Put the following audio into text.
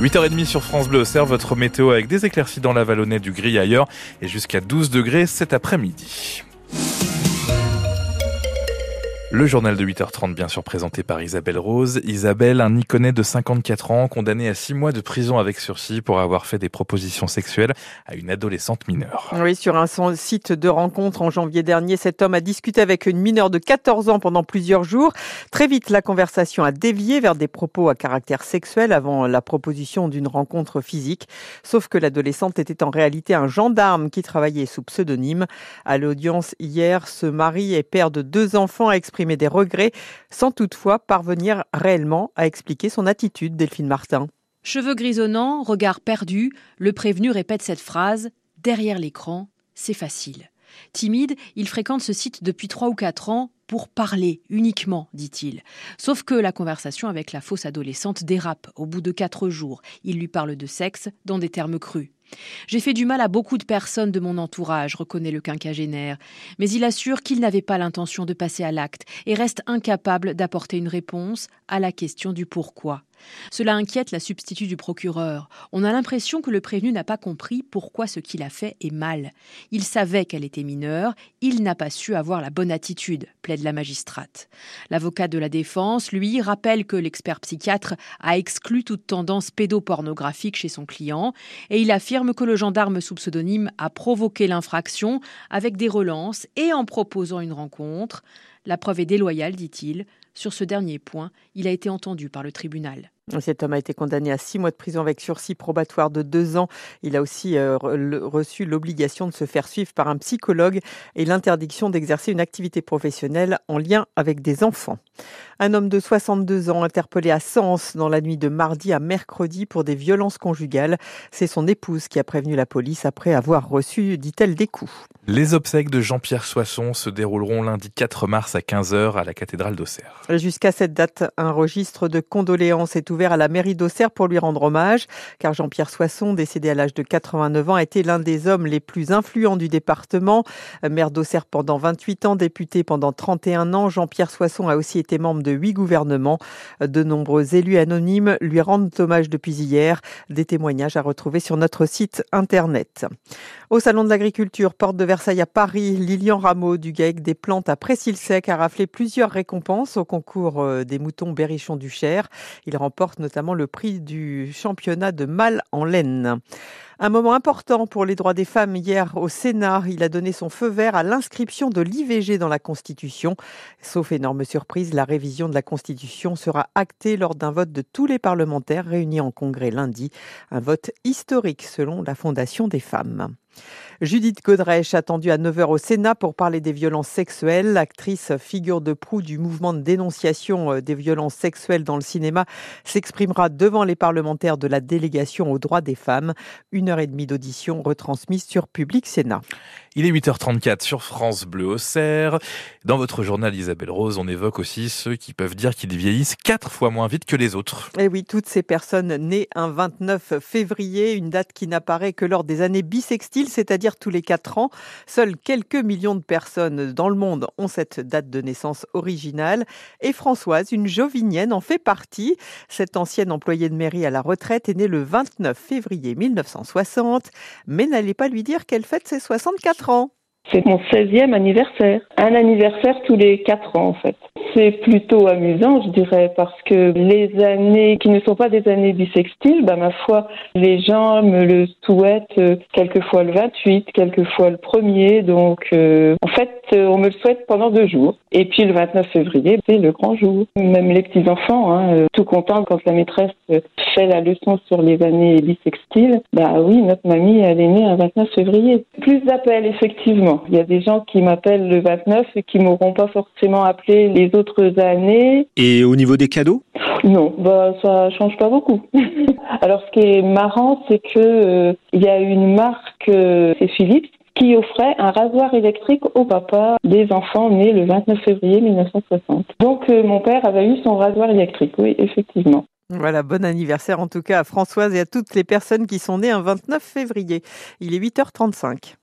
8h30 sur France Bleu Auxerre, votre météo avec des éclaircies dans la vallonnée du gris ailleurs et jusqu'à 12 degrés cet après-midi. Le journal de 8h30, bien sûr, présenté par Isabelle Rose. Isabelle, un Iconais de 54 ans, condamné à 6 mois de prison avec sursis pour avoir fait des propositions sexuelles à une adolescente mineure. Oui, sur un site de rencontre en janvier dernier, cet homme a discuté avec une mineure de 14 ans pendant plusieurs jours. Très vite, la conversation a dévié vers des propos à caractère sexuel avant la proposition d'une rencontre physique. Sauf que l'adolescente était en réalité un gendarme qui travaillait sous pseudonyme. À l'audience hier, ce mari et père de deux enfants a exprimé des regrets sans toutefois parvenir réellement à expliquer son attitude, Delphine Martin. Cheveux grisonnants, regard perdu, le prévenu répète cette phrase Derrière l'écran, c'est facile. Timide, il fréquente ce site depuis trois ou quatre ans pour parler uniquement, dit-il. Sauf que la conversation avec la fausse adolescente dérape au bout de quatre jours. Il lui parle de sexe dans des termes crus. J'ai fait du mal à beaucoup de personnes de mon entourage, reconnaît le quinquagénaire, mais il assure qu'il n'avait pas l'intention de passer à l'acte et reste incapable d'apporter une réponse à la question du pourquoi. Cela inquiète la substitut du procureur. On a l'impression que le prévenu n'a pas compris pourquoi ce qu'il a fait est mal. Il savait qu'elle était mineure, il n'a pas su avoir la bonne attitude, plaide la magistrate. L'avocat de la défense, lui, rappelle que l'expert psychiatre a exclu toute tendance pédopornographique chez son client et il affirme que le gendarme sous pseudonyme a provoqué l'infraction avec des relances et en proposant une rencontre. La preuve est déloyale, dit-il. Sur ce dernier point, il a été entendu par le tribunal. Cet homme a été condamné à six mois de prison avec sursis probatoire de deux ans. Il a aussi euh, reçu l'obligation de se faire suivre par un psychologue et l'interdiction d'exercer une activité professionnelle en lien avec des enfants. Un homme de 62 ans interpellé à Sens dans la nuit de mardi à mercredi pour des violences conjugales. C'est son épouse qui a prévenu la police après avoir reçu, dit-elle, des coups. Les obsèques de Jean-Pierre Soisson se dérouleront lundi 4 mars à 15h à la cathédrale d'Auxerre. Jusqu'à cette date, un registre de condoléances est ouvert à la mairie d'Auxerre pour lui rendre hommage, car Jean-Pierre Soisson, décédé à l'âge de 89 ans, a été l'un des hommes les plus influents du département. Maire d'Auxerre pendant 28 ans, député pendant 31 ans, Jean-Pierre Soisson a aussi été membre de huit gouvernements. De nombreux élus anonymes lui rendent hommage depuis hier. Des témoignages à retrouver sur notre site internet. Au Salon de l'Agriculture, porte de Versailles à Paris, Lilian Rameau du GAEC des plantes à Précile-Sec a raflé plusieurs récompenses au concours euh, des moutons berrichons du Cher. Il remporte notamment le prix du championnat de mâle en laine. Un moment important pour les droits des femmes hier au Sénat. Il a donné son feu vert à l'inscription de l'IVG dans la Constitution. Sauf énorme surprise, la révision de la Constitution sera actée lors d'un vote de tous les parlementaires réunis en congrès lundi. Un vote historique selon la Fondation des femmes. Judith Godrèche, attendue à 9h au Sénat pour parler des violences sexuelles. L'actrice figure de proue du mouvement de dénonciation euh, des violences sexuelles dans le cinéma s'exprimera devant les parlementaires de la délégation aux droits des femmes. Heure et demie d'audition retransmise sur Public Sénat. Il est 8h34 sur France Bleu au Cerf. Dans votre journal Isabelle Rose, on évoque aussi ceux qui peuvent dire qu'ils vieillissent quatre fois moins vite que les autres. Et oui, toutes ces personnes nées un 29 février, une date qui n'apparaît que lors des années bissextiles, c'est-à-dire tous les quatre ans. Seuls quelques millions de personnes dans le monde ont cette date de naissance originale. Et Françoise, une jovinienne, en fait partie. Cette ancienne employée de mairie à la retraite est née le 29 février 1960, mais n'allez pas lui dire qu'elle fête ses 64 Bertrand. C'est mon 16e anniversaire. Un anniversaire tous les 4 ans en fait c'est plutôt amusant, je dirais, parce que les années qui ne sont pas des années bissextiles, bah, ma foi, les gens me le souhaitent euh, quelquefois le 28, quelquefois le 1er. Donc, euh, en fait, euh, on me le souhaite pendant deux jours. Et puis le 29 février, c'est le grand jour. Même les petits-enfants, hein, tout contents quand la maîtresse fait la leçon sur les années bissextiles. Bah oui, notre mamie, elle est née un 29 février. Plus d'appels, effectivement. Il y a des gens qui m'appellent le 29 et qui m'auront pas forcément appelé les autres années. Et au niveau des cadeaux? Non, bah ça change pas beaucoup. Alors ce qui est marrant, c'est que euh, il y a une marque, euh, c'est Philips, qui offrait un rasoir électrique au papa des enfants nés le 29 février 1960. Donc euh, mon père avait eu son rasoir électrique, oui, effectivement. Voilà, bon anniversaire en tout cas à Françoise et à toutes les personnes qui sont nées un 29 février. Il est 8h35.